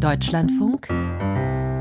Deutschlandfunk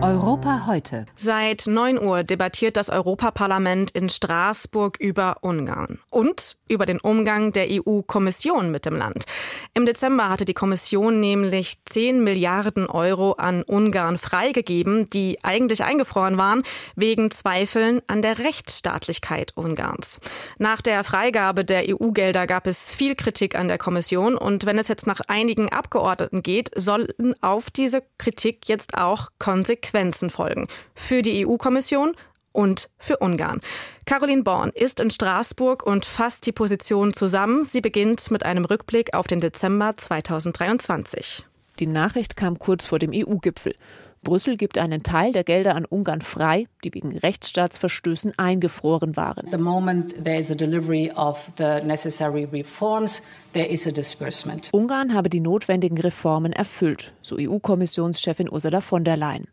Europa heute. Seit 9 Uhr debattiert das Europaparlament in Straßburg über Ungarn und über den Umgang der EU-Kommission mit dem Land. Im Dezember hatte die Kommission nämlich 10 Milliarden Euro an Ungarn freigegeben, die eigentlich eingefroren waren, wegen Zweifeln an der Rechtsstaatlichkeit Ungarns. Nach der Freigabe der EU-Gelder gab es viel Kritik an der Kommission und wenn es jetzt nach einigen Abgeordneten geht, sollen auf diese Kritik jetzt auch konsequent Konsequenzen folgen für die EU-Kommission und für Ungarn. Caroline Born ist in Straßburg und fasst die Position zusammen. Sie beginnt mit einem Rückblick auf den Dezember 2023. Die Nachricht kam kurz vor dem EU-Gipfel. Brüssel gibt einen Teil der Gelder an Ungarn frei, die wegen Rechtsstaatsverstößen eingefroren waren. The moment there is a delivery of the necessary reforms, there is a disbursement. Ungarn habe die notwendigen Reformen erfüllt, so EU-Kommissionschefin Ursula von der Leyen.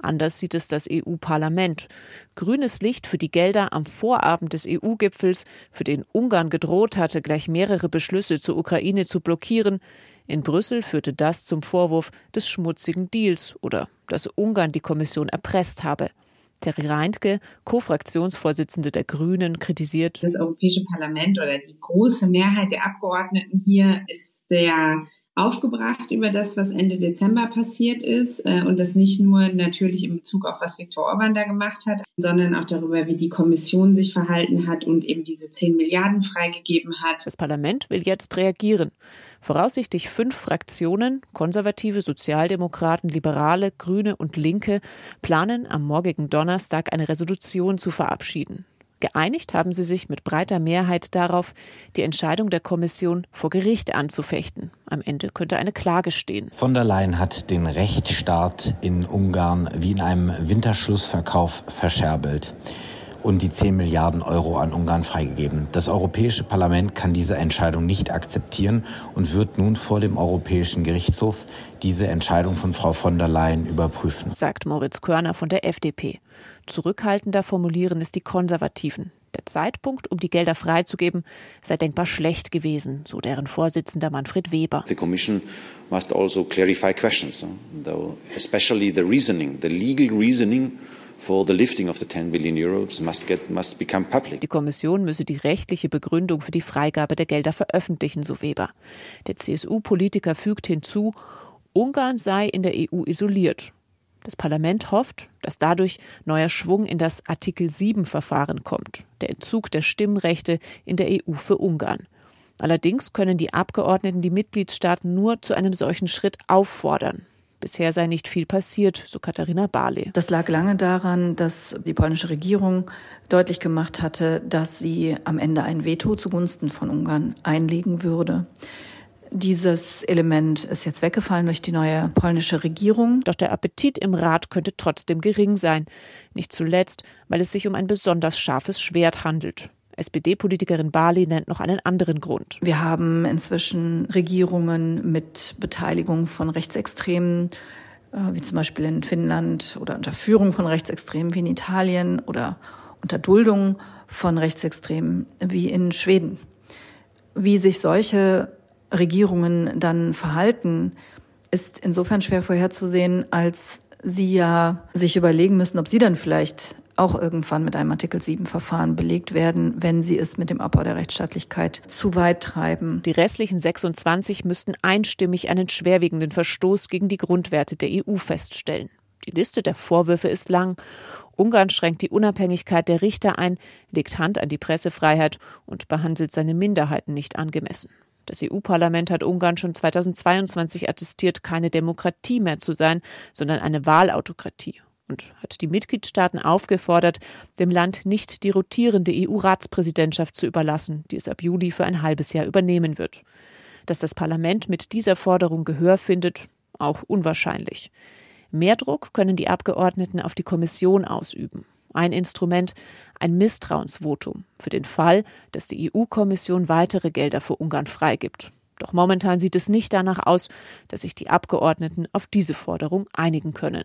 Anders sieht es das EU-Parlament. Grünes Licht für die Gelder am Vorabend des EU-Gipfels, für den Ungarn gedroht hatte, gleich mehrere Beschlüsse zur Ukraine zu blockieren. In Brüssel führte das zum Vorwurf des schmutzigen Deals oder dass Ungarn die Kommission erpresst habe. Terry Reintke, Co-Fraktionsvorsitzende der Grünen, kritisiert. Das Europäische Parlament oder die große Mehrheit der Abgeordneten hier ist sehr aufgebracht über das, was Ende Dezember passiert ist äh, und das nicht nur natürlich in Bezug auf was Viktor Orban da gemacht hat, sondern auch darüber, wie die Kommission sich verhalten hat und eben diese 10 Milliarden freigegeben hat. Das Parlament will jetzt reagieren. Voraussichtlich fünf Fraktionen, Konservative, Sozialdemokraten, Liberale, Grüne und Linke, planen am morgigen Donnerstag eine Resolution zu verabschieden. Geeinigt haben sie sich mit breiter Mehrheit darauf, die Entscheidung der Kommission vor Gericht anzufechten. Am Ende könnte eine Klage stehen. Von der Leyen hat den Rechtsstaat in Ungarn wie in einem Winterschlussverkauf verscherbelt und die 10 Milliarden Euro an Ungarn freigegeben. Das Europäische Parlament kann diese Entscheidung nicht akzeptieren und wird nun vor dem Europäischen Gerichtshof diese Entscheidung von Frau von der Leyen überprüfen, sagt Moritz Körner von der FDP. Zurückhaltender formulieren es die Konservativen. Der Zeitpunkt, um die Gelder freizugeben, sei denkbar schlecht gewesen, so deren Vorsitzender Manfred Weber. The Commission must also clarify questions, though especially the reasoning, the legal reasoning die Kommission müsse die rechtliche Begründung für die Freigabe der Gelder veröffentlichen, so Weber. Der CSU-Politiker fügt hinzu, Ungarn sei in der EU isoliert. Das Parlament hofft, dass dadurch neuer Schwung in das Artikel 7 Verfahren kommt, der Entzug der Stimmrechte in der EU für Ungarn. Allerdings können die Abgeordneten die Mitgliedstaaten nur zu einem solchen Schritt auffordern. Bisher sei nicht viel passiert, so Katharina Barley. Das lag lange daran, dass die polnische Regierung deutlich gemacht hatte, dass sie am Ende ein Veto zugunsten von Ungarn einlegen würde. Dieses Element ist jetzt weggefallen durch die neue polnische Regierung. Doch der Appetit im Rat könnte trotzdem gering sein. Nicht zuletzt, weil es sich um ein besonders scharfes Schwert handelt. SPD-Politikerin Bali nennt noch einen anderen Grund. Wir haben inzwischen Regierungen mit Beteiligung von Rechtsextremen, äh, wie zum Beispiel in Finnland oder unter Führung von Rechtsextremen wie in Italien oder unter Duldung von Rechtsextremen wie in Schweden. Wie sich solche Regierungen dann verhalten, ist insofern schwer vorherzusehen, als sie ja sich überlegen müssen, ob sie dann vielleicht auch irgendwann mit einem Artikel 7 Verfahren belegt werden, wenn sie es mit dem Abbau der Rechtsstaatlichkeit zu weit treiben. Die restlichen 26 müssten einstimmig einen schwerwiegenden Verstoß gegen die Grundwerte der EU feststellen. Die Liste der Vorwürfe ist lang. Ungarn schränkt die Unabhängigkeit der Richter ein, legt Hand an die Pressefreiheit und behandelt seine Minderheiten nicht angemessen. Das EU-Parlament hat Ungarn schon 2022 attestiert, keine Demokratie mehr zu sein, sondern eine Wahlautokratie und hat die Mitgliedstaaten aufgefordert, dem Land nicht die rotierende EU-Ratspräsidentschaft zu überlassen, die es ab Juli für ein halbes Jahr übernehmen wird. Dass das Parlament mit dieser Forderung Gehör findet, auch unwahrscheinlich. Mehr Druck können die Abgeordneten auf die Kommission ausüben. Ein Instrument, ein Misstrauensvotum für den Fall, dass die EU-Kommission weitere Gelder für Ungarn freigibt. Doch momentan sieht es nicht danach aus, dass sich die Abgeordneten auf diese Forderung einigen können.